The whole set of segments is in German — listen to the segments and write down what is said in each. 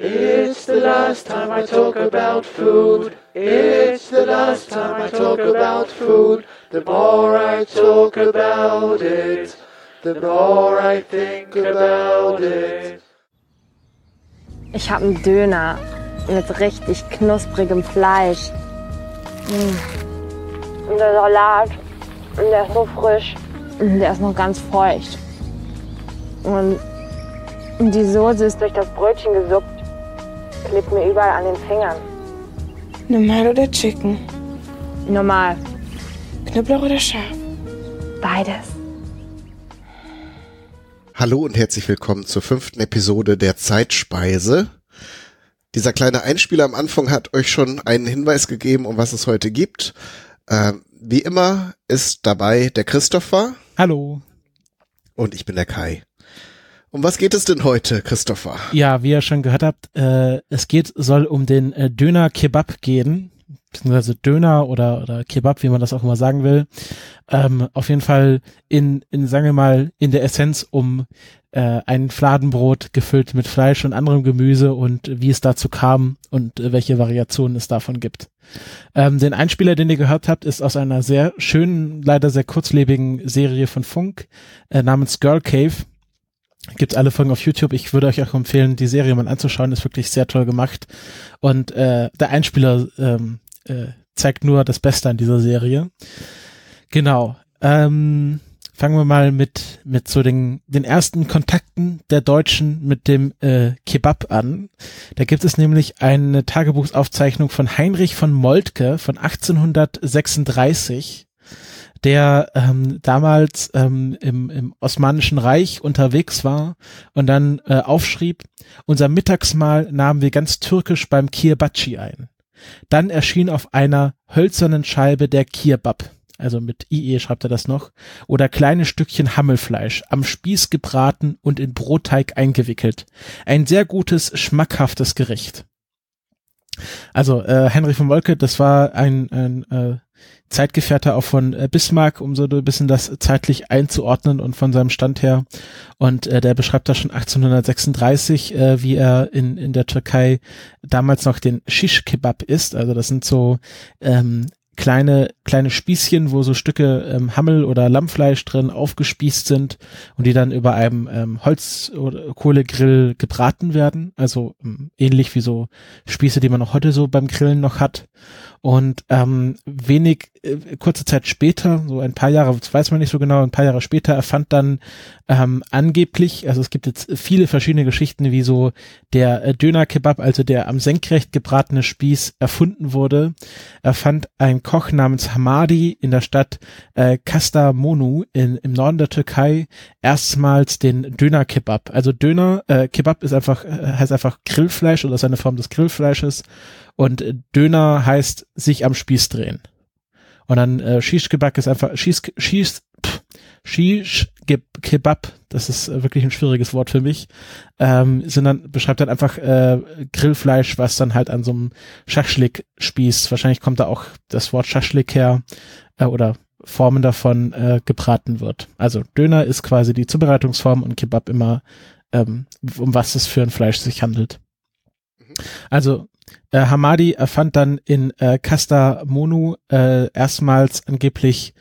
It's the last time I talk about food. It's the last time I talk about food. The more I talk about it, the more I think about it. Ich habe einen Döner mit richtig knusprigem Fleisch. Mm. Und der Salat, der ist so frisch. Der ist noch ganz feucht. Und die Soße ist durch das Brötchen gesuppt. Klebt mir überall an den Fingern. Normal oder Chicken? Normal. Knoblauch oder scharf? Beides. Hallo und herzlich willkommen zur fünften Episode der Zeitspeise. Dieser kleine Einspieler am Anfang hat euch schon einen Hinweis gegeben, um was es heute gibt. Ähm, wie immer ist dabei der Christopher. Hallo. Und ich bin der Kai. Um was geht es denn heute, Christopher? Ja, wie ihr schon gehört habt, äh, es geht, soll um den äh, Döner Kebab gehen, beziehungsweise Döner oder, oder Kebab, wie man das auch immer sagen will. Ähm, auf jeden Fall in, in, sagen wir mal, in der Essenz um äh, ein Fladenbrot gefüllt mit Fleisch und anderem Gemüse und wie es dazu kam und äh, welche Variationen es davon gibt. Ähm, den Einspieler, den ihr gehört habt, ist aus einer sehr schönen, leider sehr kurzlebigen Serie von Funk äh, namens Girl Cave Gibt alle Folgen auf YouTube. Ich würde euch auch empfehlen, die Serie mal anzuschauen. Ist wirklich sehr toll gemacht. Und äh, der Einspieler ähm, äh, zeigt nur das Beste an dieser Serie. Genau. Ähm, fangen wir mal mit mit so den den ersten Kontakten der Deutschen mit dem äh, Kebab an. Da gibt es nämlich eine Tagebuchsaufzeichnung von Heinrich von Moltke von 1836 der ähm, damals ähm, im, im Osmanischen Reich unterwegs war und dann äh, aufschrieb, unser Mittagsmahl nahmen wir ganz türkisch beim Kirbaci ein. Dann erschien auf einer hölzernen Scheibe der Kirbab, also mit IE schreibt er das noch, oder kleine Stückchen Hammelfleisch, am Spieß gebraten und in Brotteig eingewickelt. Ein sehr gutes, schmackhaftes Gericht. Also äh, Henry von Wolke, das war ein, ein äh, Zeitgefährte auch von äh, Bismarck, um so ein bisschen das zeitlich einzuordnen und von seinem Stand her. Und äh, der beschreibt da schon 1836, äh, wie er in, in der Türkei damals noch den Shish Kebab isst. Also das sind so ähm, kleine, kleine Spießchen, wo so Stücke ähm, Hammel oder Lammfleisch drin aufgespießt sind und die dann über einem ähm, Holz- oder Kohlegrill gebraten werden. Also ähm, ähnlich wie so Spieße, die man auch heute so beim Grillen noch hat. Und ähm, wenig, äh, kurze Zeit später, so ein paar Jahre, das weiß man nicht so genau, ein paar Jahre später erfand dann ähm, angeblich, also es gibt jetzt viele verschiedene Geschichten, wie so der äh, Döner-Kebab, also der am senkrecht gebratene Spieß erfunden wurde, erfand ein Koch namens Hamadi in der Stadt äh, Kastamonu in, im Norden der Türkei erstmals den Döner-Kebab. Also Döner, äh, Kebab ist einfach, äh, heißt einfach Grillfleisch oder ist eine Form des Grillfleisches und Döner heißt sich am Spieß drehen. Und dann äh, Shish Kebab ist einfach Shish, Shish, pff, Shish Kebab, das ist äh, wirklich ein schwieriges Wort für mich, ähm, sondern beschreibt dann einfach äh, Grillfleisch, was dann halt an so einem Schaschlik-Spieß, wahrscheinlich kommt da auch das Wort Schaschlik her, äh, oder Formen davon äh, gebraten wird. Also Döner ist quasi die Zubereitungsform und Kebab immer, ähm, um was es für ein Fleisch sich handelt. Also äh, Hamadi erfand dann in äh, Kastamonu äh, erstmals angeblich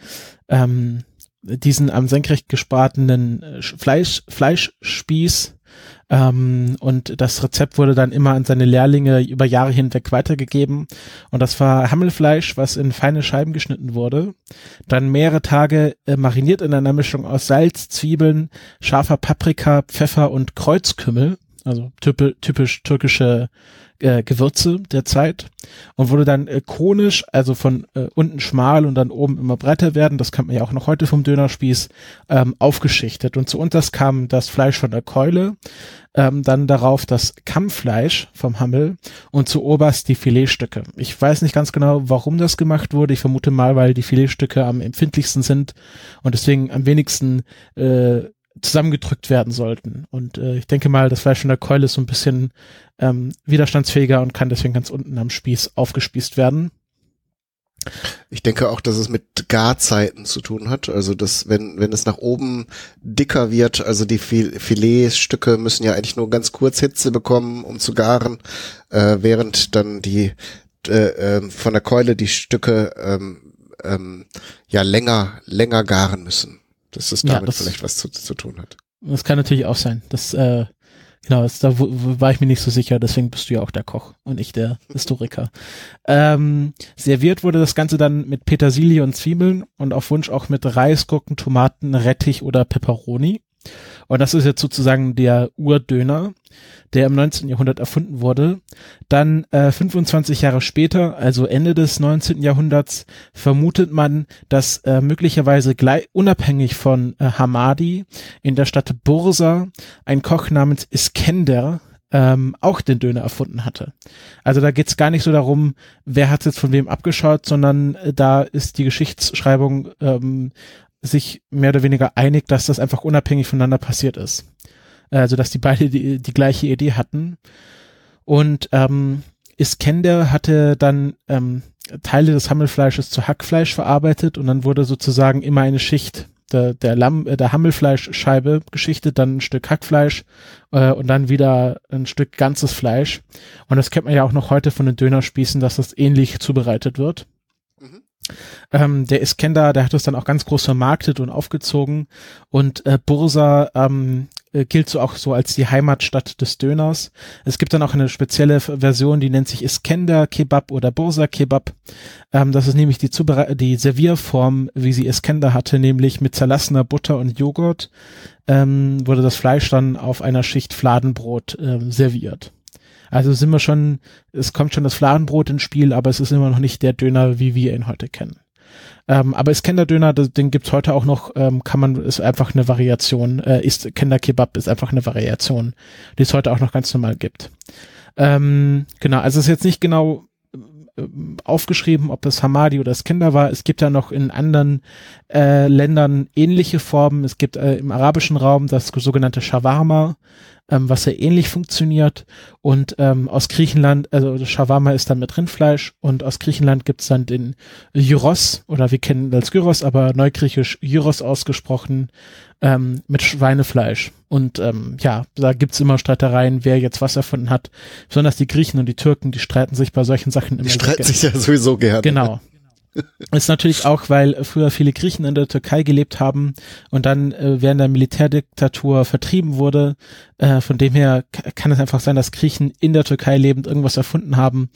ähm, diesen am senkrecht gespratenen äh, Fleisch, Fleischspieß ähm, und das Rezept wurde dann immer an seine Lehrlinge über Jahre hinweg weitergegeben. Und das war Hammelfleisch, was in feine Scheiben geschnitten wurde, dann mehrere Tage äh, mariniert in einer Mischung aus Salz, Zwiebeln, scharfer Paprika, Pfeffer und Kreuzkümmel, also typisch, typisch türkische äh, Gewürze der Zeit und wurde dann äh, konisch, also von äh, unten schmal und dann oben immer breiter werden, das kennt man ja auch noch heute vom Dönerspieß, ähm, aufgeschichtet. Und zu uns kam das Fleisch von der Keule, ähm, dann darauf das Kammfleisch vom Hammel und zu oberst die Filetstücke. Ich weiß nicht ganz genau, warum das gemacht wurde. Ich vermute mal, weil die Filetstücke am empfindlichsten sind und deswegen am wenigsten äh, zusammengedrückt werden sollten. Und äh, ich denke mal, das Fleisch von der Keule ist so ein bisschen ähm, widerstandsfähiger und kann deswegen ganz unten am Spieß aufgespießt werden. Ich denke auch, dass es mit Garzeiten zu tun hat. Also dass, wenn, wenn es nach oben dicker wird, also die Filetstücke müssen ja eigentlich nur ganz kurz Hitze bekommen, um zu garen, äh, während dann die äh, äh, von der Keule die Stücke ähm, ähm, ja länger, länger garen müssen. Dass es damit ja, das, vielleicht was zu, zu tun hat. Das kann natürlich auch sein. Das äh, Genau, das, da war ich mir nicht so sicher, deswegen bist du ja auch der Koch und ich der Historiker. ähm, serviert wurde das Ganze dann mit Petersilie und Zwiebeln und auf Wunsch auch mit Reis, Gurken, Tomaten, Rettich oder Peperoni. Und das ist jetzt sozusagen der Urdöner, der im 19. Jahrhundert erfunden wurde. Dann äh, 25 Jahre später, also Ende des 19. Jahrhunderts, vermutet man, dass äh, möglicherweise gleich, unabhängig von äh, Hamadi in der Stadt Bursa ein Koch namens Iskender ähm, auch den Döner erfunden hatte. Also da geht's gar nicht so darum, wer hat jetzt von wem abgeschaut, sondern äh, da ist die Geschichtsschreibung ähm, sich mehr oder weniger einig, dass das einfach unabhängig voneinander passiert ist. Also dass die beide die, die gleiche Idee hatten. Und ähm, Iskender hatte dann ähm, Teile des Hammelfleisches zu Hackfleisch verarbeitet und dann wurde sozusagen immer eine Schicht der, der Lamm, äh, der Hammelfleischscheibe geschichtet, dann ein Stück Hackfleisch äh, und dann wieder ein Stück ganzes Fleisch. Und das kennt man ja auch noch heute von den Dönerspießen, dass das ähnlich zubereitet wird. Ähm, der Iskender, der hat das dann auch ganz groß vermarktet und aufgezogen und äh, Bursa ähm, äh, gilt so auch so als die Heimatstadt des Döners. Es gibt dann auch eine spezielle Version, die nennt sich Iskender Kebab oder Bursa Kebab. Ähm, das ist nämlich die, Zubere die Servierform, wie sie Iskender hatte, nämlich mit zerlassener Butter und Joghurt ähm, wurde das Fleisch dann auf einer Schicht Fladenbrot ähm, serviert. Also sind wir schon, es kommt schon das Fladenbrot ins Spiel, aber es ist immer noch nicht der Döner, wie wir ihn heute kennen. Ähm, aber Iskender-Döner, den gibt's heute auch noch, ähm, kann man, ist einfach eine Variation, äh, ist Kender Kebab ist einfach eine Variation, die es heute auch noch ganz normal gibt. Ähm, genau, also es ist jetzt nicht genau äh, aufgeschrieben, ob das Hamadi oder das Kinder war. Es gibt ja noch in anderen äh, Ländern ähnliche Formen. Es gibt äh, im arabischen Raum das sogenannte Shawarma, ähm, was sehr ähnlich funktioniert. Und ähm, aus Griechenland, also Shawarma ist dann mit Rindfleisch und aus Griechenland gibt's dann den Gyros oder wir kennen als Gyros, aber neugriechisch Gyros ausgesprochen ähm, mit Schweinefleisch. Und ähm, ja, da gibt's immer Streitereien, wer jetzt was erfunden hat. Besonders die Griechen und die Türken, die streiten sich bei solchen Sachen immer. Die streiten sich ja sowieso gerne. Genau. Ist natürlich auch, weil früher viele Griechen in der Türkei gelebt haben und dann äh, während der Militärdiktatur vertrieben wurde. Äh, von dem her kann es einfach sein, dass Griechen in der Türkei lebend irgendwas erfunden haben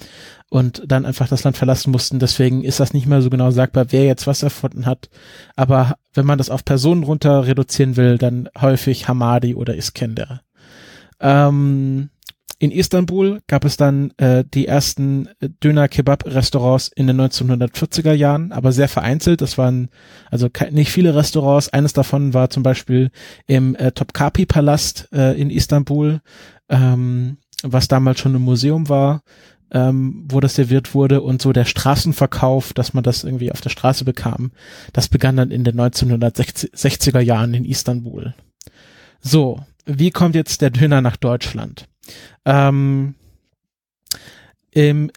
und dann einfach das Land verlassen mussten. Deswegen ist das nicht mehr so genau sagbar, wer jetzt was erfunden hat. Aber wenn man das auf Personen runter reduzieren will, dann häufig Hamadi oder Iskender. Ähm, in Istanbul gab es dann äh, die ersten äh, Döner-Kebab-Restaurants in den 1940er Jahren, aber sehr vereinzelt. Das waren also nicht viele Restaurants. Eines davon war zum Beispiel im äh, Topkapi-Palast äh, in Istanbul, ähm, was damals schon ein Museum war ähm, wo das serviert wurde und so der Straßenverkauf, dass man das irgendwie auf der Straße bekam, das begann dann in den 1960er Jahren in Istanbul. So, wie kommt jetzt der Döner nach Deutschland? Ähm, im,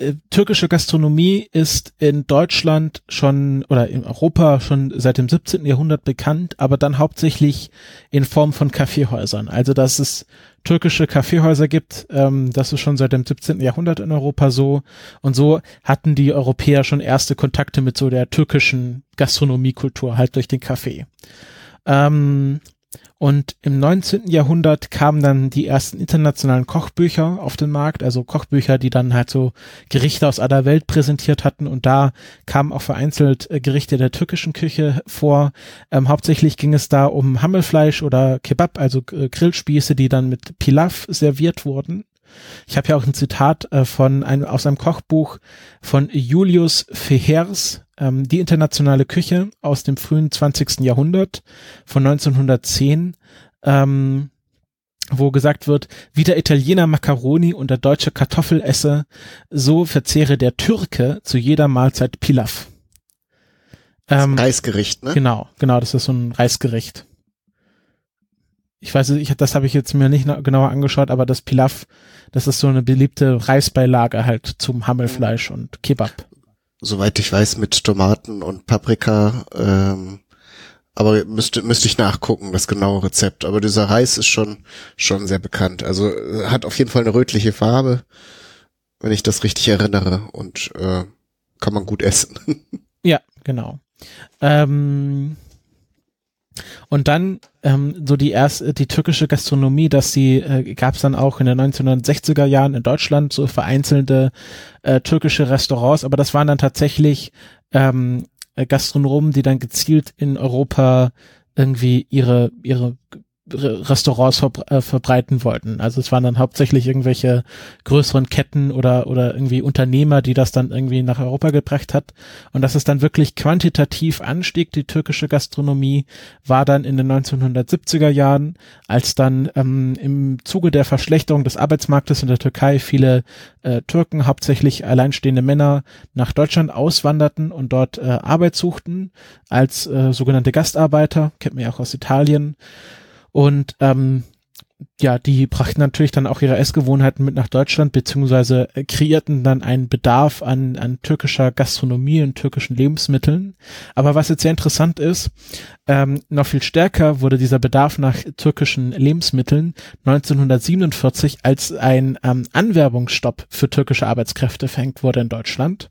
äh, türkische Gastronomie ist in Deutschland schon oder in Europa schon seit dem 17. Jahrhundert bekannt, aber dann hauptsächlich in Form von Kaffeehäusern. Also dass es türkische Kaffeehäuser gibt, ähm, das ist schon seit dem 17. Jahrhundert in Europa so. Und so hatten die Europäer schon erste Kontakte mit so der türkischen Gastronomiekultur, halt durch den Kaffee. Ähm, und im 19. Jahrhundert kamen dann die ersten internationalen Kochbücher auf den Markt, also Kochbücher, die dann halt so Gerichte aus aller Welt präsentiert hatten. Und da kamen auch vereinzelt äh, Gerichte der türkischen Küche vor. Ähm, hauptsächlich ging es da um Hammelfleisch oder Kebab, also äh, Grillspieße, die dann mit Pilaf serviert wurden. Ich habe ja auch ein Zitat äh, von einem aus einem Kochbuch von Julius Fehers, ähm, die internationale Küche aus dem frühen 20. Jahrhundert von 1910, ähm, wo gesagt wird, wie der Italiener Macaroni und der Deutsche Kartoffel esse, so verzehre der Türke zu jeder Mahlzeit Pilaf. Ähm, Reisgericht, ne? Genau, genau, das ist so ein Reisgericht. Ich weiß, ich, das habe ich jetzt mir nicht genauer angeschaut, aber das Pilaf, das ist so eine beliebte Reisbeilage halt zum Hammelfleisch und Kebab. Soweit ich weiß, mit Tomaten und Paprika. Ähm, aber müsste müsste ich nachgucken, das genaue Rezept. Aber dieser Reis ist schon schon sehr bekannt. Also äh, hat auf jeden Fall eine rötliche Farbe, wenn ich das richtig erinnere und äh, kann man gut essen. Ja, genau. Ähm, und dann ähm, so die erste, die türkische Gastronomie, dass sie äh, gab es dann auch in den 1960er Jahren in Deutschland so vereinzelte äh, türkische Restaurants, aber das waren dann tatsächlich ähm, Gastronomen, die dann gezielt in Europa irgendwie ihre ihre Restaurants verbre äh, verbreiten wollten. Also es waren dann hauptsächlich irgendwelche größeren Ketten oder oder irgendwie Unternehmer, die das dann irgendwie nach Europa gebracht hat. Und dass es dann wirklich quantitativ anstieg, die türkische Gastronomie, war dann in den 1970er Jahren, als dann ähm, im Zuge der Verschlechterung des Arbeitsmarktes in der Türkei viele äh, Türken, hauptsächlich alleinstehende Männer, nach Deutschland auswanderten und dort äh, Arbeit suchten als äh, sogenannte Gastarbeiter, kennt man ja auch aus Italien. Und ähm, ja, die brachten natürlich dann auch ihre Essgewohnheiten mit nach Deutschland, beziehungsweise kreierten dann einen Bedarf an, an türkischer Gastronomie und türkischen Lebensmitteln. Aber was jetzt sehr interessant ist, ähm, noch viel stärker wurde dieser Bedarf nach türkischen Lebensmitteln 1947 als ein ähm, Anwerbungsstopp für türkische Arbeitskräfte verhängt wurde in Deutschland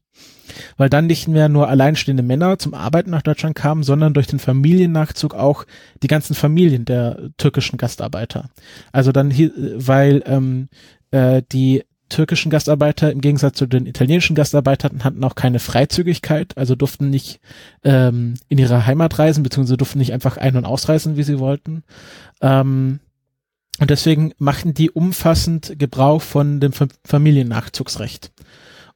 weil dann nicht mehr nur alleinstehende Männer zum Arbeiten nach Deutschland kamen, sondern durch den Familiennachzug auch die ganzen Familien der türkischen Gastarbeiter. Also dann weil ähm, äh, die türkischen Gastarbeiter im Gegensatz zu den italienischen Gastarbeitern hatten auch keine Freizügigkeit, also durften nicht ähm, in ihre Heimat reisen, beziehungsweise durften nicht einfach ein- und ausreisen, wie sie wollten. Ähm, und deswegen machten die umfassend Gebrauch von dem Familiennachzugsrecht.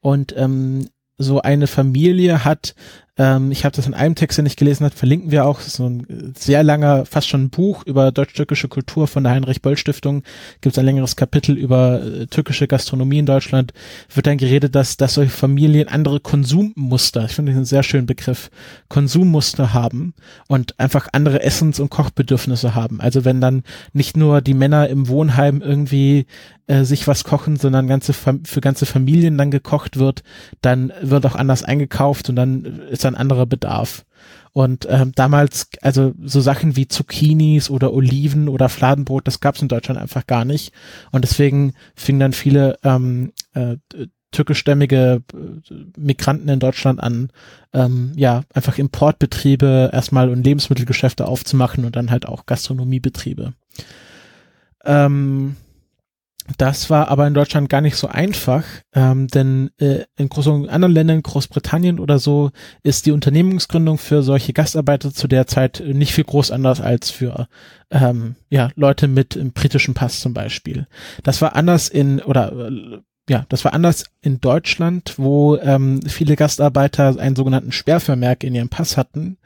Und ähm, so eine Familie hat, ähm, ich habe das in einem Text, den ich gelesen habe, verlinken wir auch, so ein sehr langer, fast schon ein Buch über deutsch-türkische Kultur von der Heinrich-Böll-Stiftung, gibt es ein längeres Kapitel über äh, türkische Gastronomie in Deutschland, wird dann geredet, dass, dass solche Familien andere Konsummuster, ich finde das einen sehr schönen Begriff, Konsummuster haben und einfach andere Essens- und Kochbedürfnisse haben. Also wenn dann nicht nur die Männer im Wohnheim irgendwie äh, sich was kochen, sondern ganze für ganze Familien dann gekocht wird, dann wird auch anders eingekauft und dann ist ein anderer Bedarf. Und ähm, damals, also so Sachen wie Zucchinis oder Oliven oder Fladenbrot, das gab es in Deutschland einfach gar nicht. Und deswegen fingen dann viele ähm, äh, türkischstämmige äh, Migranten in Deutschland an, ähm, ja, einfach Importbetriebe erstmal und Lebensmittelgeschäfte aufzumachen und dann halt auch Gastronomiebetriebe. Ähm, das war aber in Deutschland gar nicht so einfach, ähm, denn äh, in großen anderen Ländern, Großbritannien oder so, ist die Unternehmensgründung für solche Gastarbeiter zu der Zeit nicht viel groß anders als für ähm, ja Leute mit einem britischen Pass zum Beispiel. Das war anders in oder äh, ja, das war anders in Deutschland, wo ähm, viele Gastarbeiter einen sogenannten Sperrvermerk in ihrem Pass hatten,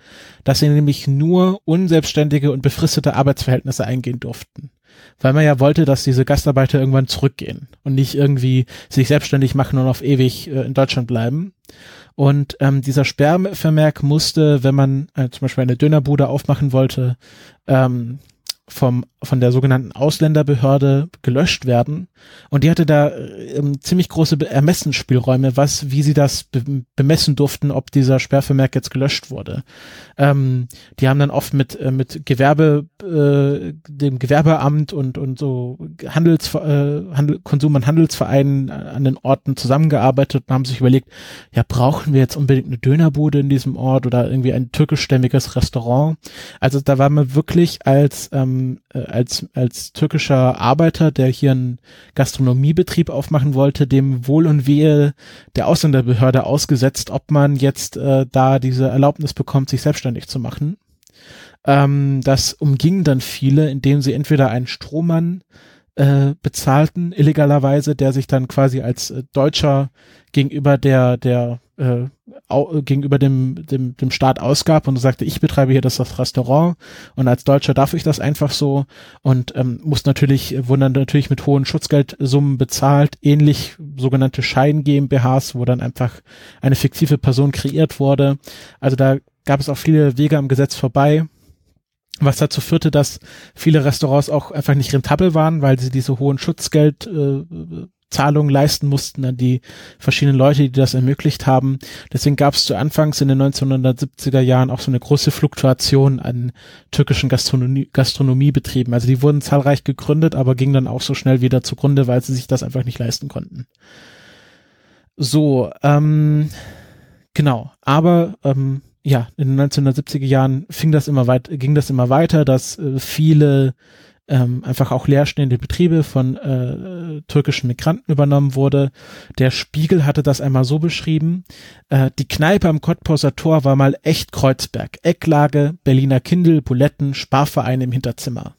dass sie nämlich nur unselbstständige und befristete Arbeitsverhältnisse eingehen durften weil man ja wollte, dass diese Gastarbeiter irgendwann zurückgehen und nicht irgendwie sich selbstständig machen und auf ewig äh, in Deutschland bleiben. Und ähm, dieser Sperrvermerk musste, wenn man äh, zum Beispiel eine Dönerbude aufmachen wollte, ähm, vom, von der sogenannten Ausländerbehörde gelöscht werden. Und die hatte da ähm, ziemlich große Ermessensspielräume, was, wie sie das be bemessen durften, ob dieser Sperrvermerk jetzt gelöscht wurde. Ähm, die haben dann oft mit, äh, mit Gewerbe, äh, dem Gewerbeamt und, und so Handels, äh, Handel, Konsum- und Handelsvereinen an den Orten zusammengearbeitet und haben sich überlegt, ja, brauchen wir jetzt unbedingt eine Dönerbude in diesem Ort oder irgendwie ein türkischstämmiges Restaurant? Also da war man wirklich als, ähm, äh, als, als türkischer Arbeiter, der hier einen Gastronomiebetrieb aufmachen wollte, dem Wohl und Wehe der Ausländerbehörde ausgesetzt, ob man jetzt äh, da diese Erlaubnis bekommt, sich selbstständig zu machen. Ähm, das umging dann viele, indem sie entweder einen Strohmann äh, bezahlten, illegalerweise, der sich dann quasi als äh, Deutscher gegenüber der, der äh, gegenüber dem, dem, dem Staat ausgab und sagte, ich betreibe hier das, das Restaurant und als Deutscher darf ich das einfach so und ähm, muss natürlich, wurden dann natürlich mit hohen Schutzgeldsummen bezahlt, ähnlich sogenannte Schein GmbHs, wo dann einfach eine fiktive Person kreiert wurde. Also da gab es auch viele Wege am Gesetz vorbei was dazu führte, dass viele Restaurants auch einfach nicht rentabel waren, weil sie diese hohen Schutzgeld äh, Zahlungen leisten mussten an die verschiedenen Leute, die das ermöglicht haben. Deswegen gab es zu Anfangs in den 1970er Jahren auch so eine große Fluktuation an türkischen Gastronomie, Gastronomiebetrieben. Also die wurden zahlreich gegründet, aber gingen dann auch so schnell wieder zugrunde, weil sie sich das einfach nicht leisten konnten. So, ähm, genau. Aber ähm, ja, in den 1970er Jahren fing das immer weit, ging das immer weiter, dass äh, viele ähm, einfach auch leerstehende Betriebe von äh, türkischen Migranten übernommen wurde. Der Spiegel hatte das einmal so beschrieben. Äh, die Kneipe am Cottbusser Tor war mal echt Kreuzberg. Ecklage, Berliner Kindel, Buletten, Sparverein im Hinterzimmer.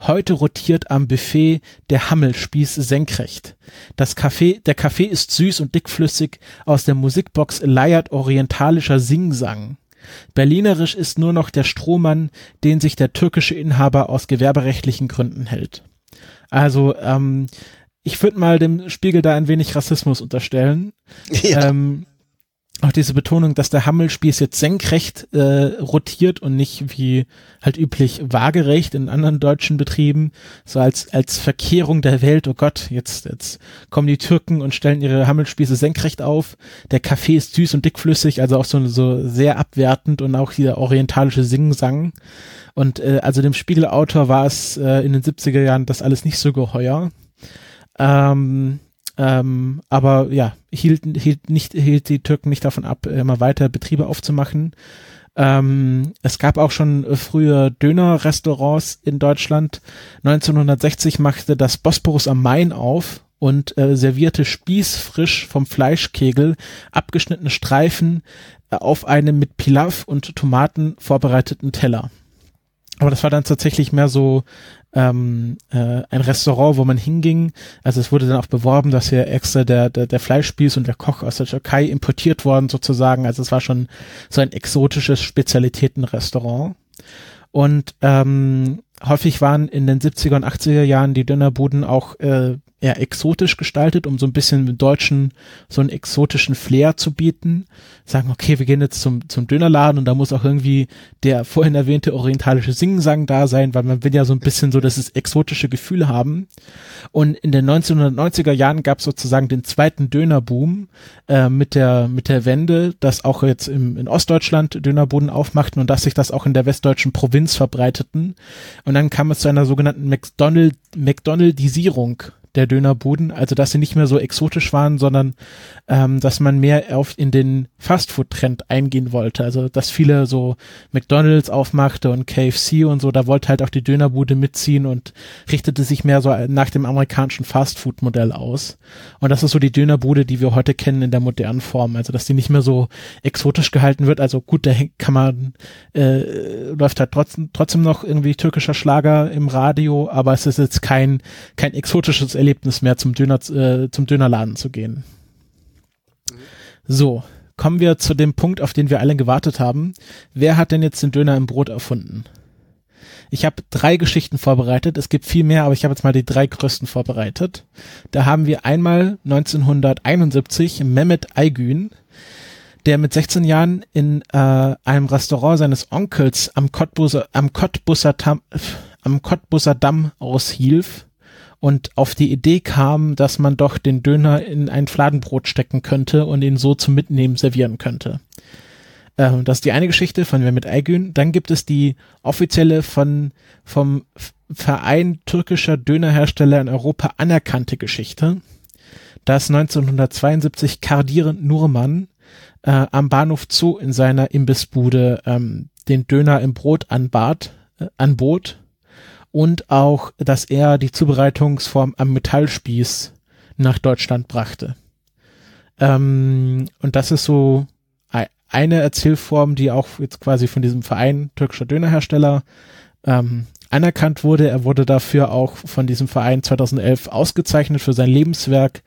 Heute rotiert am Buffet der Hammelspieß senkrecht. Das Kaffee, der Kaffee ist süß und dickflüssig, aus der Musikbox leiert orientalischer Singsang. Berlinerisch ist nur noch der Strohmann, den sich der türkische Inhaber aus gewerberechtlichen Gründen hält. Also, ähm, ich würde mal dem Spiegel da ein wenig Rassismus unterstellen. Ja. Ähm, auch diese Betonung, dass der Hammelspieß jetzt senkrecht äh, rotiert und nicht wie halt üblich waagerecht in anderen deutschen Betrieben, so als als Verkehrung der Welt. Oh Gott, jetzt jetzt kommen die Türken und stellen ihre Hammelspieße senkrecht auf. Der Kaffee ist süß und dickflüssig, also auch so so sehr abwertend und auch dieser orientalische Singsang. Und äh, also dem Spiegelautor war es äh, in den 70er Jahren das alles nicht so geheuer. Ähm, ähm, aber ja, hielt, hielt, nicht, hielt die Türken nicht davon ab, immer weiter Betriebe aufzumachen. Ähm, es gab auch schon früher Dönerrestaurants in Deutschland. 1960 machte das Bosporus am Main auf und äh, servierte spießfrisch vom Fleischkegel abgeschnittene Streifen äh, auf einem mit Pilaf und Tomaten vorbereiteten Teller. Aber das war dann tatsächlich mehr so ähm, äh, ein Restaurant, wo man hinging. Also es wurde dann auch beworben, dass hier extra der, der, der Fleischspieß und der Koch aus der Türkei importiert worden sozusagen. Also es war schon so ein exotisches Spezialitätenrestaurant. Und ähm, häufig waren in den 70er und 80er Jahren die Dönerbuden auch äh, eher exotisch gestaltet, um so ein bisschen mit Deutschen so einen exotischen Flair zu bieten. Sagen, okay, wir gehen jetzt zum, zum Dönerladen und da muss auch irgendwie der vorhin erwähnte orientalische Singsang da sein, weil man will ja so ein bisschen so das exotische Gefühl haben. Und in den 1990er Jahren gab es sozusagen den zweiten Dönerboom äh, mit der mit der Wende, dass auch jetzt im, in Ostdeutschland Dönerbuden aufmachten und dass sich das auch in der westdeutschen Provinz verbreiteten. Und dann kam es zu einer sogenannten McDonald McDonaldisierung der Dönerbuden, also dass sie nicht mehr so exotisch waren, sondern ähm, dass man mehr auf in den Fastfood-Trend eingehen wollte. Also dass viele so McDonalds aufmachte und KFC und so, da wollte halt auch die Dönerbude mitziehen und richtete sich mehr so nach dem amerikanischen Fastfood-Modell aus. Und das ist so die Dönerbude, die wir heute kennen in der modernen Form. Also dass die nicht mehr so exotisch gehalten wird. Also gut, da kann man, äh, läuft halt trotzdem, trotzdem noch irgendwie türkischer Schlager im Radio, aber es ist jetzt kein, kein exotisches Erlebnis mehr, zum Döner, äh, zum Dönerladen zu gehen. So, kommen wir zu dem Punkt, auf den wir alle gewartet haben. Wer hat denn jetzt den Döner im Brot erfunden? Ich habe drei Geschichten vorbereitet. Es gibt viel mehr, aber ich habe jetzt mal die drei größten vorbereitet. Da haben wir einmal 1971 Mehmet Aygün, der mit 16 Jahren in äh, einem Restaurant seines Onkels am Cottbusser, am Cottbusser, am Cottbusser Damm aushielf und auf die Idee kam, dass man doch den Döner in ein Fladenbrot stecken könnte und ihn so zum Mitnehmen servieren könnte. Ähm, das ist die eine Geschichte von Mehmet Aygün. Dann gibt es die offizielle von vom Verein türkischer Dönerhersteller in Europa anerkannte Geschichte, dass 1972 Kardir Nurman äh, am Bahnhof Zoo in seiner Imbissbude ähm, den Döner im Brot anbat, äh, anbot und auch, dass er die Zubereitungsform am Metallspieß nach Deutschland brachte. Ähm, und das ist so eine Erzählform, die auch jetzt quasi von diesem Verein türkischer Dönerhersteller ähm, anerkannt wurde. Er wurde dafür auch von diesem Verein 2011 ausgezeichnet für sein Lebenswerk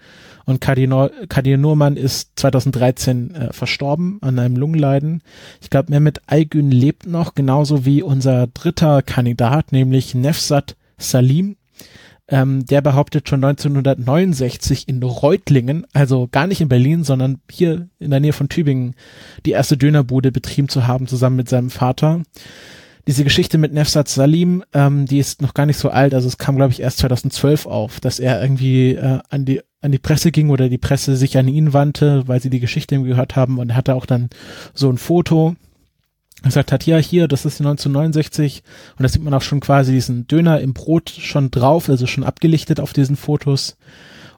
und Kadir Nurman ist 2013 äh, verstorben an einem Lungenleiden. Ich glaube, Mehmet Aygün lebt noch, genauso wie unser dritter Kandidat, nämlich Nefsat Salim. Ähm, der behauptet schon 1969 in Reutlingen, also gar nicht in Berlin, sondern hier in der Nähe von Tübingen, die erste Dönerbude betrieben zu haben, zusammen mit seinem Vater diese Geschichte mit Nefsat Salim, ähm, die ist noch gar nicht so alt, also es kam, glaube ich, erst 2012 auf, dass er irgendwie äh, an die an die Presse ging oder die Presse sich an ihn wandte, weil sie die Geschichte gehört haben und er hatte auch dann so ein Foto gesagt hat, ja, hier, das ist 1969 und da sieht man auch schon quasi diesen Döner im Brot schon drauf, also schon abgelichtet auf diesen Fotos.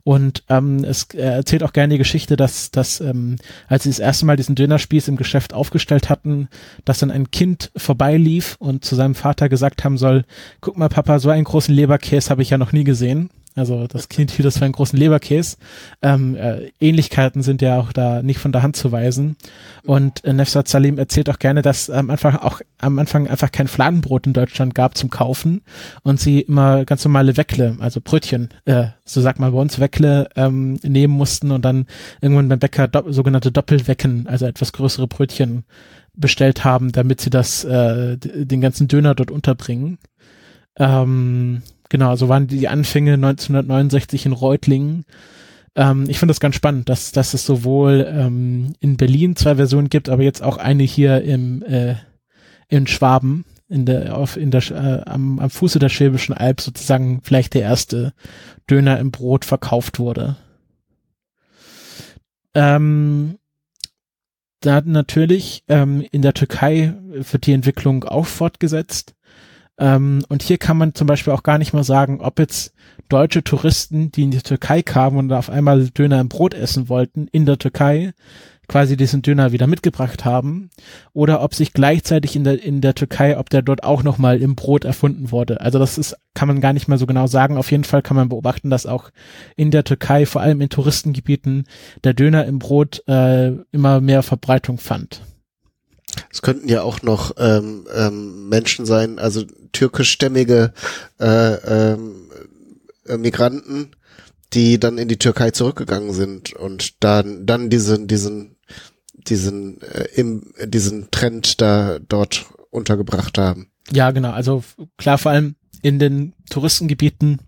Und ähm, es er erzählt auch gerne die Geschichte, dass, dass ähm, als sie das erste Mal diesen Dönerspieß im Geschäft aufgestellt hatten, dass dann ein Kind vorbeilief und zu seinem Vater gesagt haben soll, guck mal Papa, so einen großen Leberkäse habe ich ja noch nie gesehen. Also das Kind hielt das für einen großen Leberkäse. Ähm, äh, Ähnlichkeiten sind ja auch da nicht von der Hand zu weisen. Und äh, Nefsat Salim erzählt auch gerne, dass am Anfang auch am Anfang einfach kein Fladenbrot in Deutschland gab zum Kaufen und sie immer ganz normale Weckle, also Brötchen, äh, so sagt man bei uns Weckle, ähm, nehmen mussten und dann irgendwann beim Bäcker do sogenannte Doppelwecken, also etwas größere Brötchen bestellt haben, damit sie das äh, den ganzen Döner dort unterbringen. Ähm, genau, so waren die Anfänge 1969 in Reutlingen. Ähm, ich finde das ganz spannend, dass, dass es sowohl ähm, in Berlin zwei Versionen gibt, aber jetzt auch eine hier im äh, in Schwaben, in der, auf, in der, äh, am, am Fuße der Schwäbischen Alb sozusagen vielleicht der erste Döner im Brot verkauft wurde. Ähm, da natürlich ähm, in der Türkei wird die Entwicklung auch fortgesetzt. Ähm, und hier kann man zum Beispiel auch gar nicht mal sagen, ob jetzt deutsche Touristen, die in die Türkei kamen und auf einmal Döner im Brot essen wollten, in der Türkei quasi diesen Döner wieder mitgebracht haben oder ob sich gleichzeitig in der in der Türkei, ob der dort auch noch mal im Brot erfunden wurde. Also das ist kann man gar nicht mal so genau sagen. Auf jeden Fall kann man beobachten, dass auch in der Türkei, vor allem in Touristengebieten, der Döner im Brot äh, immer mehr Verbreitung fand. Es könnten ja auch noch ähm, ähm, Menschen sein, also türkischstämmige äh, ähm, äh, Migranten, die dann in die Türkei zurückgegangen sind und dann dann diesen diesen diesen äh, im diesen Trend da dort untergebracht haben. Ja, genau. Also klar, vor allem in den Touristengebieten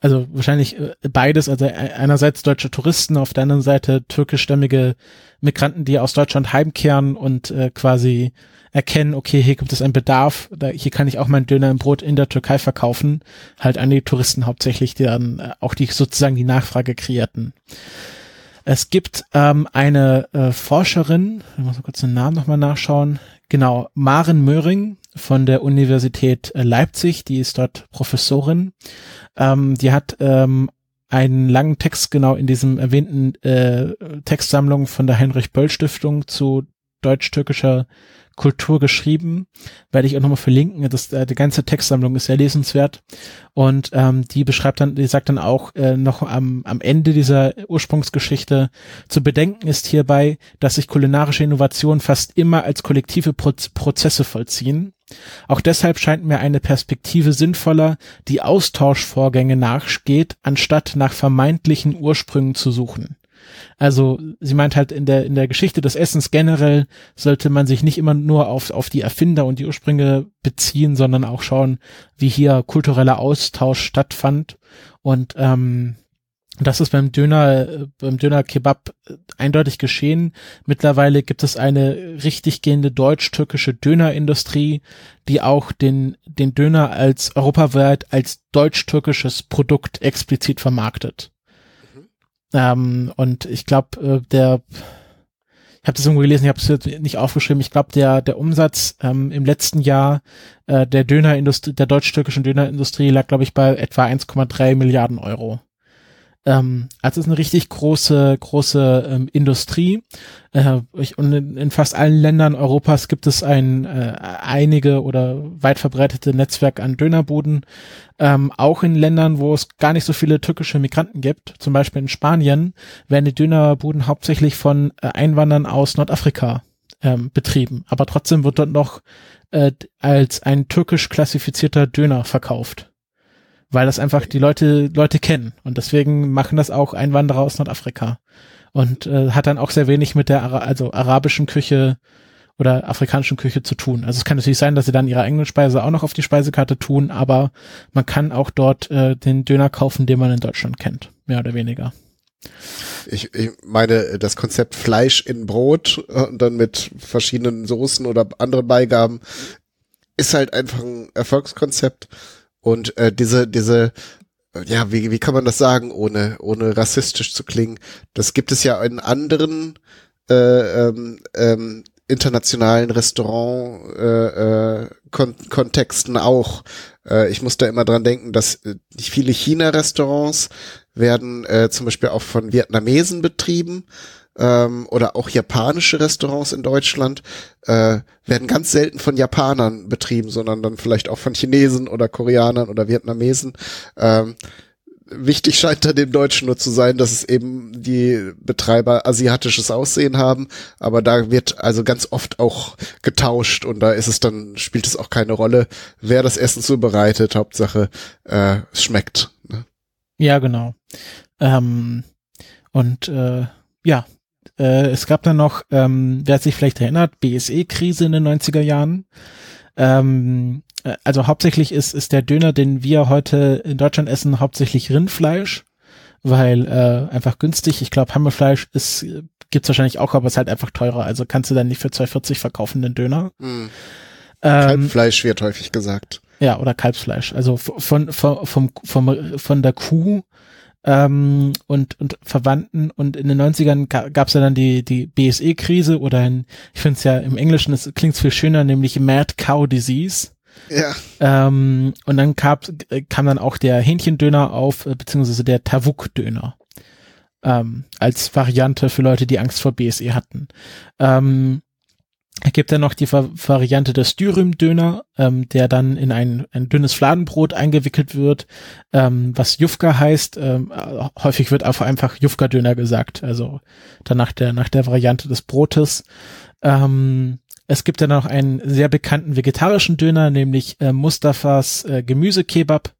also wahrscheinlich äh, beides, also einerseits deutsche Touristen, auf der anderen Seite türkischstämmige Migranten, die aus Deutschland heimkehren und äh, quasi erkennen, okay, hier gibt es einen Bedarf, da, hier kann ich auch mein Döner im Brot in der Türkei verkaufen, halt an die Touristen hauptsächlich, die dann äh, auch die sozusagen die Nachfrage kreierten. Es gibt ähm, eine äh, Forscherin, ich muss mal kurz den Namen nochmal nachschauen, genau, Maren Möhring von der Universität äh, Leipzig, die ist dort Professorin. Ähm, die hat ähm, einen langen Text genau in diesem erwähnten äh, Textsammlung von der Heinrich Böll Stiftung zu deutsch-türkischer Kultur geschrieben, werde ich auch nochmal verlinken. Das, äh, die ganze Textsammlung ist sehr lesenswert und ähm, die beschreibt dann, die sagt dann auch äh, noch am, am Ende dieser Ursprungsgeschichte, zu bedenken ist hierbei, dass sich kulinarische Innovationen fast immer als kollektive Pro Prozesse vollziehen. Auch deshalb scheint mir eine Perspektive sinnvoller, die Austauschvorgänge nachgeht, anstatt nach vermeintlichen Ursprüngen zu suchen. Also sie meint halt in der in der Geschichte des Essens generell sollte man sich nicht immer nur auf auf die Erfinder und die Ursprünge beziehen, sondern auch schauen, wie hier kultureller Austausch stattfand und ähm, das ist beim Döner, beim Döner Kebab eindeutig geschehen. Mittlerweile gibt es eine richtig gehende deutsch-türkische Dönerindustrie, die auch den, den Döner als europaweit als deutsch-türkisches Produkt explizit vermarktet. Ähm, und ich glaube, äh, der, ich habe das irgendwo gelesen, ich habe es nicht aufgeschrieben. Ich glaube, der der Umsatz ähm, im letzten Jahr äh, der Dönerindustrie, der deutsch-türkischen Dönerindustrie lag, glaube ich, bei etwa 1,3 Milliarden Euro. Ähm, also es ist eine richtig große, große ähm, Industrie. Äh, ich, und in, in, fast allen Ländern Europas gibt es ein äh, einige oder weit verbreitete Netzwerk an Dönerbuden. Ähm, auch in Ländern, wo es gar nicht so viele türkische Migranten gibt, zum Beispiel in Spanien, werden die Dönerbuden hauptsächlich von äh, Einwanderern aus Nordafrika ähm, betrieben. Aber trotzdem wird dort noch äh, als ein türkisch klassifizierter Döner verkauft weil das einfach die Leute Leute kennen und deswegen machen das auch Einwanderer aus Nordafrika und äh, hat dann auch sehr wenig mit der Ara also arabischen Küche oder afrikanischen Küche zu tun. Also es kann natürlich sein, dass sie dann ihre eigene Speise auch noch auf die Speisekarte tun, aber man kann auch dort äh, den Döner kaufen, den man in Deutschland kennt, mehr oder weniger. Ich, ich meine, das Konzept Fleisch in Brot und dann mit verschiedenen Soßen oder anderen Beigaben ist halt einfach ein Erfolgskonzept und äh, diese, diese ja, wie, wie kann man das sagen, ohne, ohne rassistisch zu klingen? Das gibt es ja in anderen äh, ähm, ähm, internationalen Restaurant äh, äh, Kon auch. Äh, ich muss da immer dran denken, dass äh, viele China-Restaurants werden äh, zum Beispiel auch von Vietnamesen betrieben ähm, oder auch japanische Restaurants in Deutschland äh, werden ganz selten von Japanern betrieben, sondern dann vielleicht auch von Chinesen oder Koreanern oder Vietnamesen. Ähm, wichtig scheint da dem Deutschen nur zu sein, dass es eben die Betreiber asiatisches Aussehen haben, aber da wird also ganz oft auch getauscht und da ist es dann, spielt es auch keine Rolle, wer das Essen zubereitet, Hauptsache äh, es schmeckt. Ne? Ja, genau. Ähm, und äh, ja, äh, es gab dann noch, ähm, wer sich vielleicht erinnert, BSE-Krise in den 90er Jahren. Ähm, äh, also hauptsächlich ist, ist der Döner, den wir heute in Deutschland essen, hauptsächlich Rindfleisch, weil äh, einfach günstig. Ich glaube, Hammelfleisch ist gibt's wahrscheinlich auch, aber ist halt einfach teurer. Also kannst du dann nicht für 2,40 verkaufen den Döner. Mhm. Ähm, Kalbfleisch wird häufig gesagt. Ja, oder Kalbsfleisch. Also von, von, vom, vom, von der Kuh ähm, und, und Verwandten. Und in den 90ern gab es ja dann die, die BSE-Krise oder in, ich finde es ja im Englischen, es klingt viel schöner, nämlich Mad Cow Disease. Ja. Ähm, und dann kam, kam dann auch der Hähnchendöner auf, äh, beziehungsweise der Tavuk-Döner. Ähm, als Variante für Leute, die Angst vor BSE hatten. Ähm, gibt dann noch die Variante des Dürüm-Döner, ähm, der dann in ein, ein dünnes Fladenbrot eingewickelt wird, ähm, was Jufka heißt. Ähm, häufig wird auch einfach Jufka-Döner gesagt, also dann nach der, nach der Variante des Brotes. Ähm, es gibt dann noch einen sehr bekannten vegetarischen Döner, nämlich äh, Mustafas äh, Gemüsekebab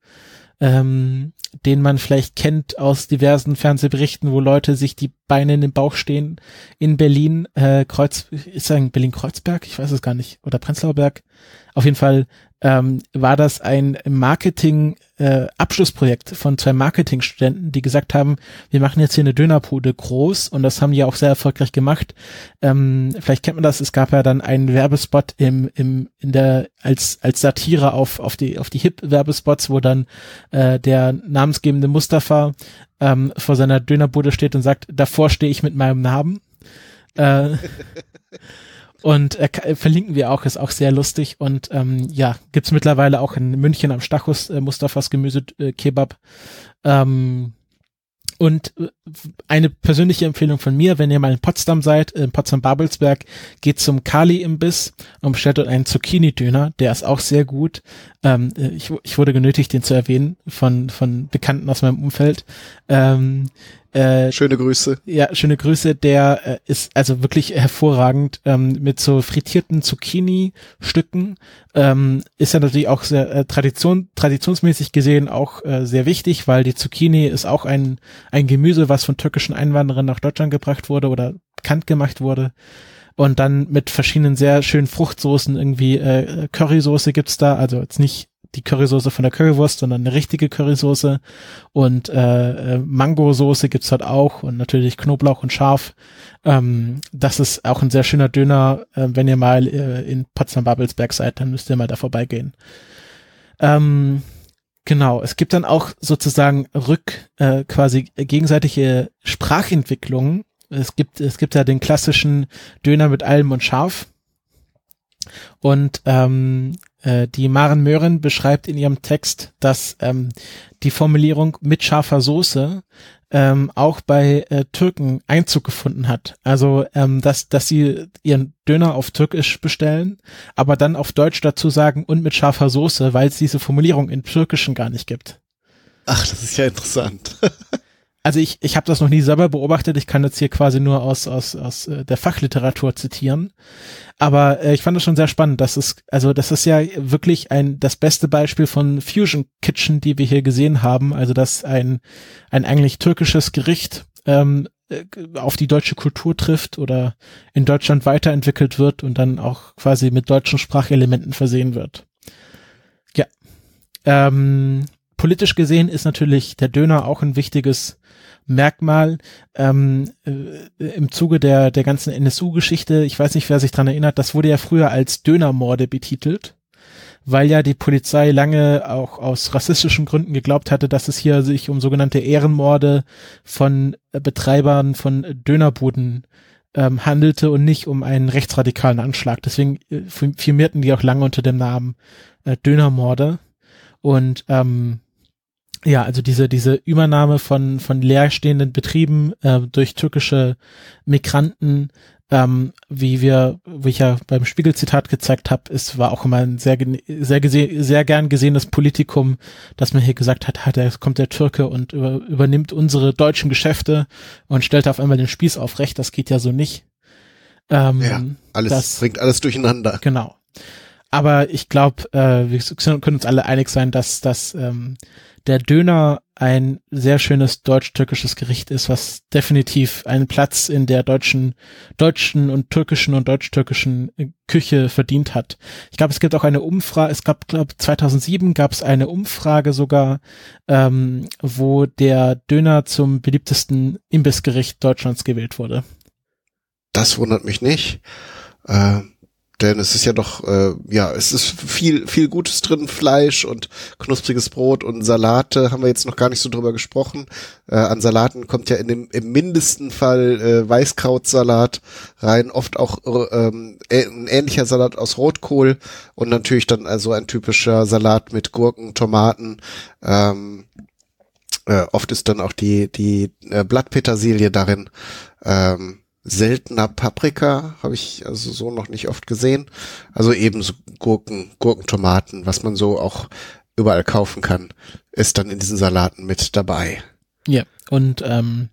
ähm, den man vielleicht kennt aus diversen Fernsehberichten, wo Leute sich die Beine in den Bauch stehen. In Berlin, äh, Kreuz, ist das Berlin-Kreuzberg? Ich weiß es gar nicht. Oder Prenzlauer Berg. Auf jeden Fall ähm, war das ein Marketing äh, Abschlussprojekt von zwei Marketingstudenten, die gesagt haben, wir machen jetzt hier eine Dönerpude groß und das haben die auch sehr erfolgreich gemacht. Ähm, vielleicht kennt man das, es gab ja dann einen Werbespot im, im, in der, als, als Satire auf, auf die, auf die Hip-Werbespots, wo dann äh, der namensgebende Mustafa ähm, vor seiner Dönerbude steht und sagt, davor stehe ich mit meinem Namen. Äh, Und äh, verlinken wir auch, ist auch sehr lustig. Und ähm, ja, gibt's mittlerweile auch in München am Stachus äh, Mustafas Gemüse-Kebab. Äh, ähm, und äh, eine persönliche Empfehlung von mir, wenn ihr mal in Potsdam seid, in Potsdam-Babelsberg, geht zum Kali-Imbiss und bestellt dort einen Zucchini-Döner, der ist auch sehr gut. Ähm, äh, ich, ich wurde genötigt, den zu erwähnen von, von Bekannten aus meinem Umfeld. Ähm, äh, schöne Grüße. Ja, schöne Grüße. Der äh, ist also wirklich hervorragend ähm, mit so frittierten Zucchini-Stücken. Ähm, ist ja natürlich auch sehr äh, Tradition, traditionsmäßig gesehen auch äh, sehr wichtig, weil die Zucchini ist auch ein, ein Gemüse, was von türkischen Einwanderern nach Deutschland gebracht wurde oder bekannt gemacht wurde. Und dann mit verschiedenen sehr schönen Fruchtsoßen, irgendwie äh, Currysoße gibt's da, also jetzt nicht die Currysoße von der Currywurst, sondern eine richtige Currysoße und äh, äh, Mangosoße gibt's dort auch und natürlich Knoblauch und Schaf. Ähm, das ist auch ein sehr schöner Döner. Äh, wenn ihr mal äh, in Potsdam-Babelsberg seid, dann müsst ihr mal da vorbeigehen. Ähm, genau, es gibt dann auch sozusagen rück äh, quasi gegenseitige Sprachentwicklungen. Es gibt es gibt ja den klassischen Döner mit Alm und Schaf. Und ähm, äh, die Maren Möhren beschreibt in ihrem Text, dass ähm, die Formulierung mit scharfer Soße ähm, auch bei äh, Türken Einzug gefunden hat. Also, ähm, dass, dass sie ihren Döner auf Türkisch bestellen, aber dann auf Deutsch dazu sagen und mit scharfer Soße, weil es diese Formulierung in Türkischen gar nicht gibt. Ach, das ist ja interessant. also ich, ich habe das noch nie selber beobachtet, ich kann jetzt hier quasi nur aus, aus, aus äh, der Fachliteratur zitieren. Aber äh, ich fand das schon sehr spannend. Das ist, also das ist ja wirklich ein das beste Beispiel von Fusion Kitchen, die wir hier gesehen haben. Also dass ein, ein eigentlich türkisches Gericht ähm, äh, auf die deutsche Kultur trifft oder in Deutschland weiterentwickelt wird und dann auch quasi mit deutschen Sprachelementen versehen wird. Ja. Ähm, politisch gesehen ist natürlich der Döner auch ein wichtiges Merkmal ähm, äh, im Zuge der, der ganzen NSU-Geschichte. Ich weiß nicht, wer sich dran erinnert, das wurde ja früher als Dönermorde betitelt, weil ja die Polizei lange auch aus rassistischen Gründen geglaubt hatte, dass es hier sich um sogenannte Ehrenmorde von Betreibern von Dönerbuden ähm, handelte und nicht um einen rechtsradikalen Anschlag. Deswegen äh, firmierten die auch lange unter dem Namen äh, Dönermorde. Und ähm, ja, also diese, diese Übernahme von, von leerstehenden Betrieben äh, durch türkische Migranten, ähm, wie wir, wie ich ja beim Spiegelzitat gezeigt habe, es war auch immer ein sehr, sehr, sehr gern gesehenes Politikum, dass man hier gesagt hat, hat da kommt der Türke und über, übernimmt unsere deutschen Geschäfte und stellt auf einmal den Spieß aufrecht. Das geht ja so nicht. Ähm, ja, alles das, bringt alles durcheinander. Genau. Aber ich glaube, äh, wir können uns alle einig sein, dass, dass ähm, der Döner ein sehr schönes deutsch-türkisches Gericht ist, was definitiv einen Platz in der deutschen, deutschen und türkischen und deutsch-türkischen äh, Küche verdient hat. Ich glaube, es gibt auch eine Umfrage, es gab, glaube 2007 gab es eine Umfrage sogar, ähm, wo der Döner zum beliebtesten Imbissgericht Deutschlands gewählt wurde. Das wundert mich nicht. Äh denn es ist ja doch, äh, ja, es ist viel, viel Gutes drin, Fleisch und knuspriges Brot und Salate, haben wir jetzt noch gar nicht so drüber gesprochen. Äh, an Salaten kommt ja in dem, im mindesten Fall äh, Weißkrautsalat rein, oft auch ähm, ein ähnlicher Salat aus Rotkohl und natürlich dann also ein typischer Salat mit Gurken, Tomaten, ähm, äh, oft ist dann auch die, die äh, Blattpetersilie darin. Ähm, seltener Paprika, habe ich also so noch nicht oft gesehen. Also eben so Gurken, Gurkentomaten, was man so auch überall kaufen kann, ist dann in diesen Salaten mit dabei. Ja, und ähm,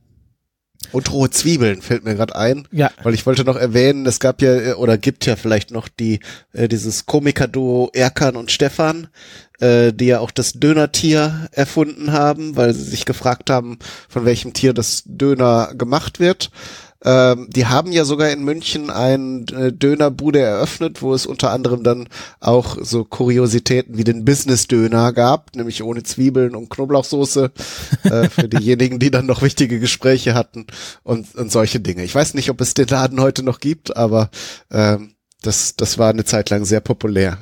und rohe Zwiebeln fällt mir gerade ein, ja. weil ich wollte noch erwähnen, es gab ja oder gibt ja vielleicht noch die äh, dieses Komikerduo Erkan und Stefan, äh, die ja auch das Dönertier erfunden haben, weil sie sich gefragt haben, von welchem Tier das Döner gemacht wird. Ähm, die haben ja sogar in München ein äh, Dönerbude eröffnet, wo es unter anderem dann auch so Kuriositäten wie den Business-Döner gab, nämlich ohne Zwiebeln und Knoblauchsoße äh, für diejenigen, die dann noch wichtige Gespräche hatten und, und solche Dinge. Ich weiß nicht, ob es den Laden heute noch gibt, aber ähm, das, das war eine Zeit lang sehr populär.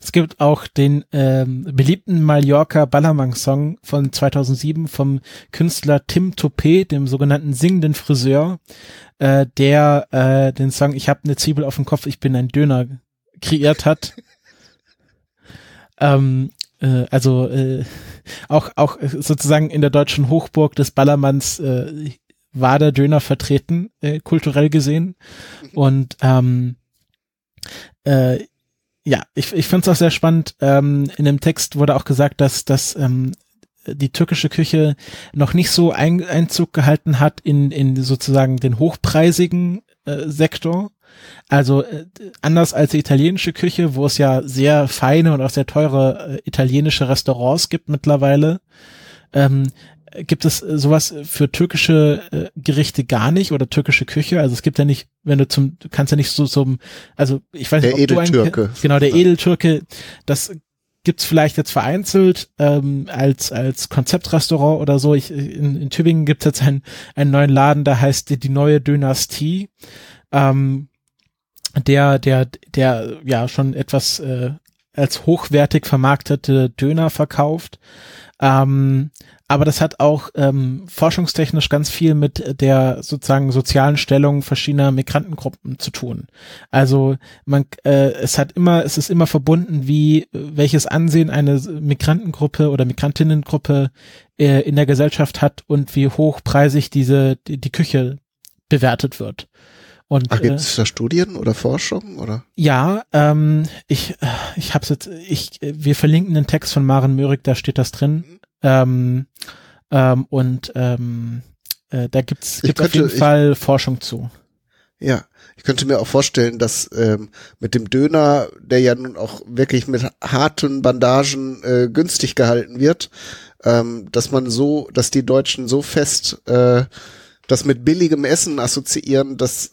Es gibt auch den ähm, beliebten Mallorca Ballermann-Song von 2007 vom Künstler Tim Topé, dem sogenannten singenden Friseur, äh, der äh, den Song Ich habe eine Zwiebel auf dem Kopf, ich bin ein Döner kreiert hat. ähm, äh, also äh, auch auch sozusagen in der deutschen Hochburg des Ballermanns äh, war der Döner vertreten, äh, kulturell gesehen. Und ähm, äh, ja, ich, ich finde es auch sehr spannend. Ähm, in dem Text wurde auch gesagt, dass, dass ähm, die türkische Küche noch nicht so ein, Einzug gehalten hat in, in sozusagen den hochpreisigen äh, Sektor. Also äh, anders als die italienische Küche, wo es ja sehr feine und auch sehr teure äh, italienische Restaurants gibt mittlerweile, ähm, gibt es äh, sowas für türkische äh, Gerichte gar nicht oder türkische Küche? Also es gibt ja nicht, wenn du zum, du kannst ja nicht so zum, also ich weiß der nicht, ob Edeltürke. du einen, genau der Edeltürke, das gibt's vielleicht jetzt vereinzelt ähm, als als Konzeptrestaurant oder so. Ich, in, in Tübingen gibt's jetzt einen einen neuen Laden, da heißt die, die neue Dynastie, ähm, der der der ja schon etwas äh, als hochwertig vermarktete Döner verkauft. Ähm, aber das hat auch ähm, forschungstechnisch ganz viel mit der sozusagen sozialen Stellung verschiedener Migrantengruppen zu tun. Also man, äh, es hat immer, es ist immer verbunden, wie welches Ansehen eine Migrantengruppe oder Migrantinnengruppe äh, in der Gesellschaft hat und wie hochpreisig diese die, die Küche bewertet wird. Und, Ach, gibt es äh, da Studien oder Forschung oder? Ja, ähm, ich ich habe jetzt ich wir verlinken den Text von Maren Möhrig, da steht das drin. Mhm. Ähm, ähm, und ähm, äh, da gibt's, gibt's könnte, auf jeden Fall Forschung zu. Ja, ich könnte mir auch vorstellen, dass ähm, mit dem Döner, der ja nun auch wirklich mit harten Bandagen äh, günstig gehalten wird, ähm, dass man so, dass die Deutschen so fest äh, das mit billigem Essen assoziieren, dass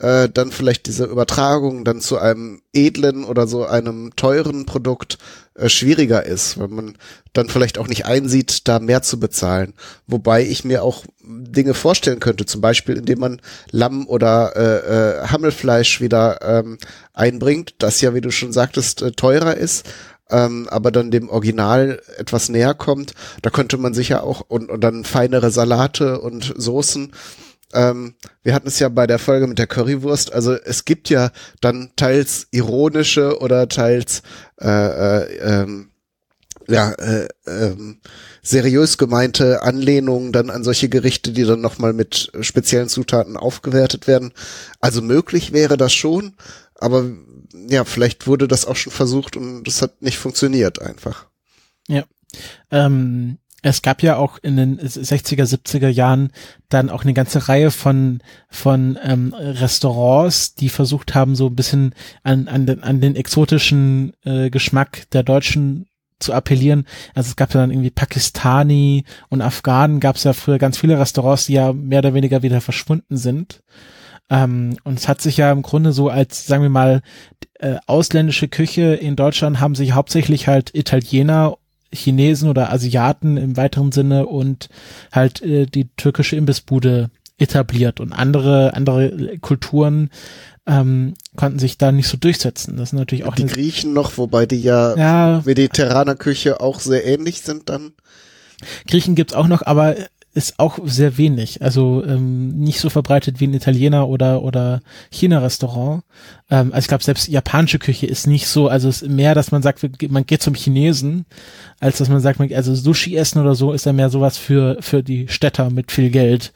äh, dann vielleicht diese Übertragung dann zu einem edlen oder so einem teuren Produkt äh, schwieriger ist, weil man dann vielleicht auch nicht einsieht, da mehr zu bezahlen. Wobei ich mir auch Dinge vorstellen könnte, zum Beispiel indem man Lamm oder äh, äh, Hammelfleisch wieder ähm, einbringt, das ja, wie du schon sagtest, äh, teurer ist, ähm, aber dann dem Original etwas näher kommt. Da könnte man sicher auch und, und dann feinere Salate und Soßen ähm, wir hatten es ja bei der Folge mit der Currywurst, also es gibt ja dann teils ironische oder teils äh, äh, ähm, ja, äh, ähm, seriös gemeinte Anlehnungen dann an solche Gerichte, die dann nochmal mit speziellen Zutaten aufgewertet werden. Also möglich wäre das schon, aber ja, vielleicht wurde das auch schon versucht und das hat nicht funktioniert einfach. Ja. Ähm, es gab ja auch in den 60er, 70er Jahren dann auch eine ganze Reihe von, von ähm, Restaurants, die versucht haben, so ein bisschen an, an, den, an den exotischen äh, Geschmack der Deutschen zu appellieren. Also es gab ja dann irgendwie Pakistani und Afghanen, gab es ja früher ganz viele Restaurants, die ja mehr oder weniger wieder verschwunden sind. Ähm, und es hat sich ja im Grunde so als, sagen wir mal, äh, ausländische Küche in Deutschland haben sich hauptsächlich halt Italiener Chinesen oder Asiaten im weiteren Sinne und halt äh, die türkische Imbissbude etabliert und andere andere Kulturen ähm, konnten sich da nicht so durchsetzen. Das ist natürlich auch die Griechen noch, wobei die ja, ja mediterraner Küche auch sehr ähnlich sind dann. Griechen gibt's auch noch, aber ist auch sehr wenig. Also ähm, nicht so verbreitet wie ein Italiener oder oder China-Restaurant. Ähm, also ich glaube, selbst japanische Küche ist nicht so, also es ist mehr, dass man sagt, man geht zum Chinesen, als dass man sagt, also Sushi essen oder so ist ja mehr sowas für für die Städter mit viel Geld.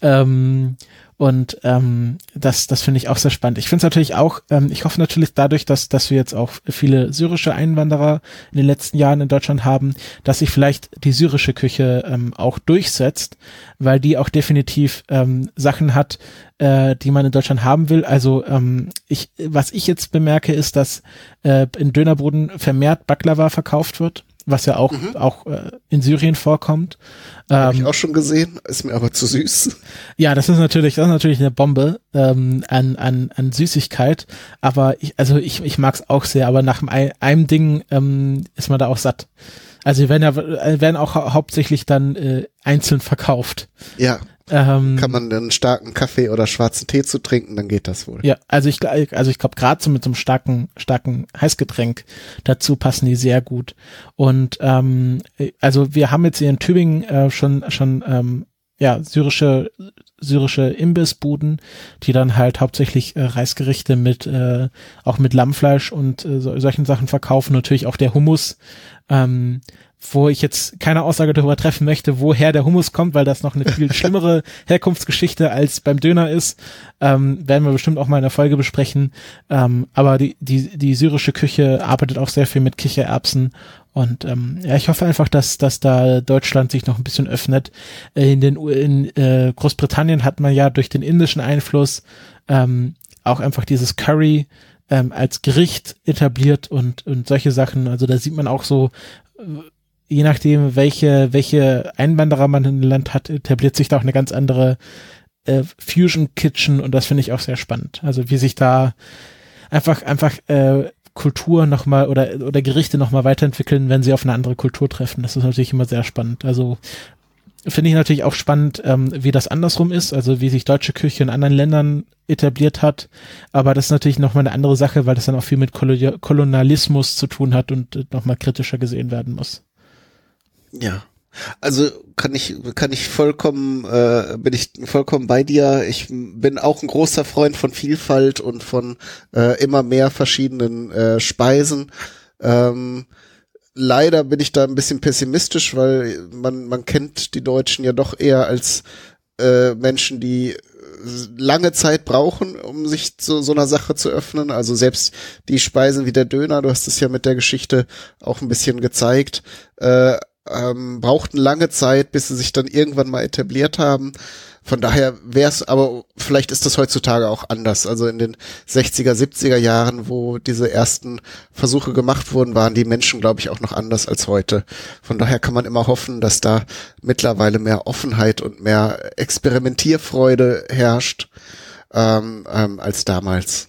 Ähm, und ähm, das, das finde ich auch sehr spannend. Ich finde es natürlich auch, ähm, ich hoffe natürlich dadurch, dass, dass wir jetzt auch viele syrische Einwanderer in den letzten Jahren in Deutschland haben, dass sich vielleicht die syrische Küche ähm, auch durchsetzt, weil die auch definitiv ähm, Sachen hat, äh, die man in Deutschland haben will. Also ähm, ich, was ich jetzt bemerke, ist, dass äh, in Dönerboden vermehrt Baklava verkauft wird was ja auch, mhm. auch äh, in Syrien vorkommt. Habe ich ähm, auch schon gesehen, ist mir aber zu süß. Ja, das ist natürlich, das ist natürlich eine Bombe ähm, an, an, an Süßigkeit. Aber ich, also ich, ich mag es auch sehr, aber nach einem, einem Ding ähm, ist man da auch satt. Also werden ja äh, werden auch hauptsächlich dann äh, einzeln verkauft. Ja. Ähm, Kann man einen starken Kaffee oder schwarzen Tee zu trinken, dann geht das wohl. Ja, also ich, also ich glaube, gerade so mit so einem starken, starken Heißgetränk dazu passen die sehr gut. Und ähm, also wir haben jetzt hier in Tübingen äh, schon, schon ähm, ja, syrische, syrische Imbissbuden, die dann halt hauptsächlich äh, Reisgerichte mit, äh, auch mit Lammfleisch und äh, so, solchen Sachen verkaufen. Natürlich auch der Hummus, ähm, wo ich jetzt keine Aussage darüber treffen möchte, woher der Hummus kommt, weil das noch eine viel schlimmere Herkunftsgeschichte als beim Döner ist, ähm, werden wir bestimmt auch mal in der Folge besprechen. Ähm, aber die, die, die syrische Küche arbeitet auch sehr viel mit Kichererbsen und ähm, ja, ich hoffe einfach, dass, dass da Deutschland sich noch ein bisschen öffnet. Äh, in den in äh, Großbritannien hat man ja durch den indischen Einfluss ähm, auch einfach dieses Curry ähm, als Gericht etabliert und und solche Sachen. Also da sieht man auch so je nachdem, welche, welche Einwanderer man in Land hat, etabliert sich da auch eine ganz andere äh, Fusion Kitchen und das finde ich auch sehr spannend. Also wie sich da einfach, einfach äh, Kultur nochmal oder, oder Gerichte nochmal weiterentwickeln, wenn sie auf eine andere Kultur treffen. Das ist natürlich immer sehr spannend. Also finde ich natürlich auch spannend, ähm, wie das andersrum ist, also wie sich deutsche Küche in anderen Ländern etabliert hat. Aber das ist natürlich nochmal eine andere Sache, weil das dann auch viel mit Kolonialismus zu tun hat und äh, nochmal kritischer gesehen werden muss. Ja. Also kann ich kann ich vollkommen äh, bin ich vollkommen bei dir. Ich bin auch ein großer Freund von Vielfalt und von äh, immer mehr verschiedenen äh, Speisen. Ähm, leider bin ich da ein bisschen pessimistisch, weil man man kennt die Deutschen ja doch eher als äh, Menschen, die lange Zeit brauchen, um sich zu so einer Sache zu öffnen. Also selbst die Speisen wie der Döner, du hast es ja mit der Geschichte auch ein bisschen gezeigt, äh, ähm, brauchten lange Zeit, bis sie sich dann irgendwann mal etabliert haben. Von daher wäre es, aber vielleicht ist das heutzutage auch anders. Also in den 60er, 70er Jahren, wo diese ersten Versuche gemacht wurden, waren die Menschen, glaube ich, auch noch anders als heute. Von daher kann man immer hoffen, dass da mittlerweile mehr Offenheit und mehr Experimentierfreude herrscht. ähm, ähm, als damals.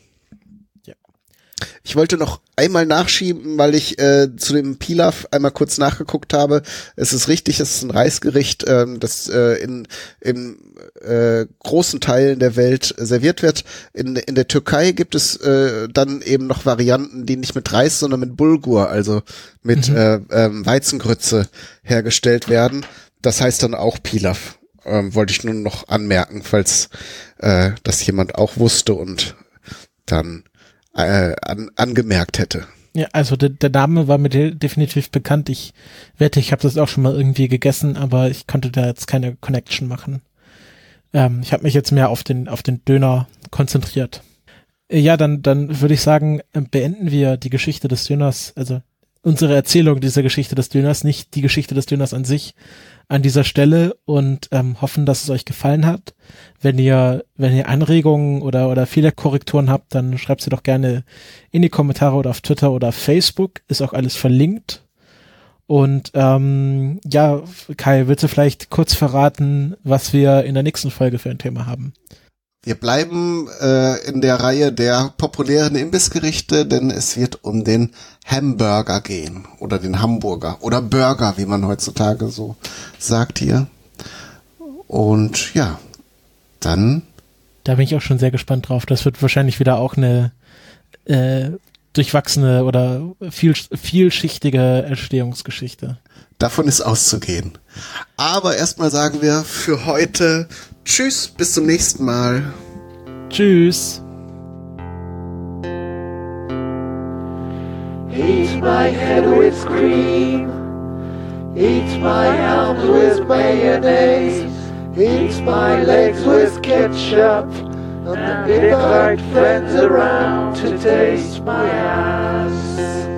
Ich wollte noch einmal nachschieben, weil ich äh, zu dem Pilaf einmal kurz nachgeguckt habe. Es ist richtig, es ist ein Reisgericht, ähm, das äh, in, in äh, großen Teilen der Welt serviert wird. In, in der Türkei gibt es äh, dann eben noch Varianten, die nicht mit Reis, sondern mit Bulgur, also mit mhm. äh, ähm, Weizengrütze hergestellt werden. Das heißt dann auch Pilaf. Ähm, wollte ich nur noch anmerken, falls äh, das jemand auch wusste und dann äh, an, angemerkt hätte. Ja, also der, der Name war mir de definitiv bekannt. Ich wette, ich habe das auch schon mal irgendwie gegessen, aber ich konnte da jetzt keine Connection machen. Ähm, ich habe mich jetzt mehr auf den auf den Döner konzentriert. Äh, ja, dann dann würde ich sagen, äh, beenden wir die Geschichte des Döners, also unsere Erzählung dieser Geschichte des Döners, nicht die Geschichte des Döners an sich, an dieser Stelle und ähm, hoffen, dass es euch gefallen hat. Wenn ihr, wenn ihr Anregungen oder, oder Fehlerkorrekturen habt, dann schreibt sie doch gerne in die Kommentare oder auf Twitter oder Facebook. Ist auch alles verlinkt. Und ähm, ja, Kai, willst du vielleicht kurz verraten, was wir in der nächsten Folge für ein Thema haben? Wir bleiben äh, in der Reihe der populären Imbissgerichte, denn es wird um den Hamburger gehen oder den Hamburger oder Burger, wie man heutzutage so sagt hier. Und ja, dann. Da bin ich auch schon sehr gespannt drauf. Das wird wahrscheinlich wieder auch eine äh, durchwachsene oder viel, vielschichtige Entstehungsgeschichte. Davon ist auszugehen. Aber erstmal sagen wir für heute Tschüss, bis zum nächsten Mal. Tschüss. Eat my head with cream. Eat my arms with mayonnaise. Eat my legs with ketchup. And invite friends around to taste my ass.